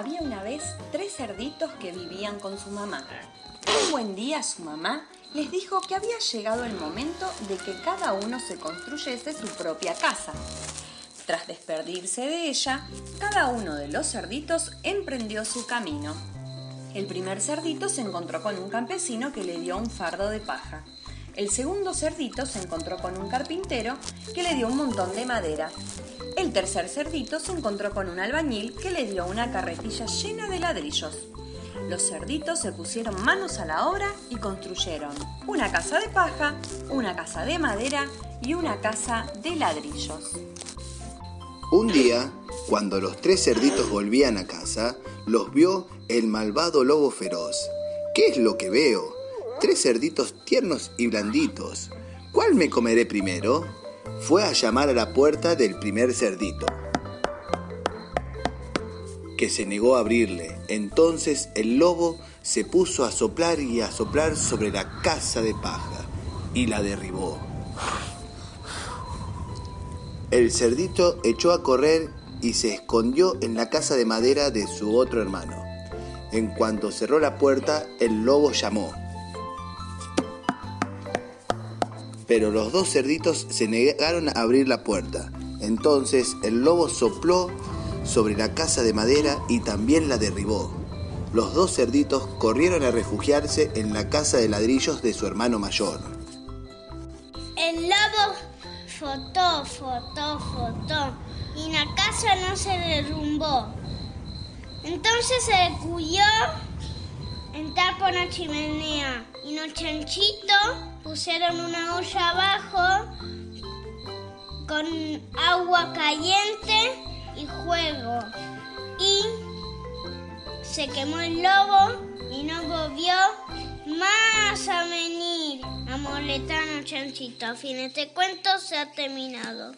Había una vez tres cerditos que vivían con su mamá. Un buen día su mamá les dijo que había llegado el momento de que cada uno se construyese su propia casa. Tras despedirse de ella, cada uno de los cerditos emprendió su camino. El primer cerdito se encontró con un campesino que le dio un fardo de paja. El segundo cerdito se encontró con un carpintero que le dio un montón de madera. El tercer cerdito se encontró con un albañil que le dio una carretilla llena de ladrillos. Los cerditos se pusieron manos a la obra y construyeron una casa de paja, una casa de madera y una casa de ladrillos. Un día, cuando los tres cerditos volvían a casa, los vio el malvado lobo feroz. ¿Qué es lo que veo? Tres cerditos tiernos y blanditos. ¿Cuál me comeré primero? Fue a llamar a la puerta del primer cerdito, que se negó a abrirle. Entonces el lobo se puso a soplar y a soplar sobre la casa de paja y la derribó. El cerdito echó a correr y se escondió en la casa de madera de su otro hermano. En cuanto cerró la puerta, el lobo llamó. Pero los dos cerditos se negaron a abrir la puerta. Entonces el lobo sopló sobre la casa de madera y también la derribó. Los dos cerditos corrieron a refugiarse en la casa de ladrillos de su hermano mayor. El lobo fotó, fotó, fotó y la casa no se derrumbó. Entonces se cuyó entrar por la chimenea y los chanchitos pusieron una olla abajo con agua caliente y juego. Y se quemó el lobo y no volvió más a venir a molestar a los chanchitos. A fin, este cuento se ha terminado.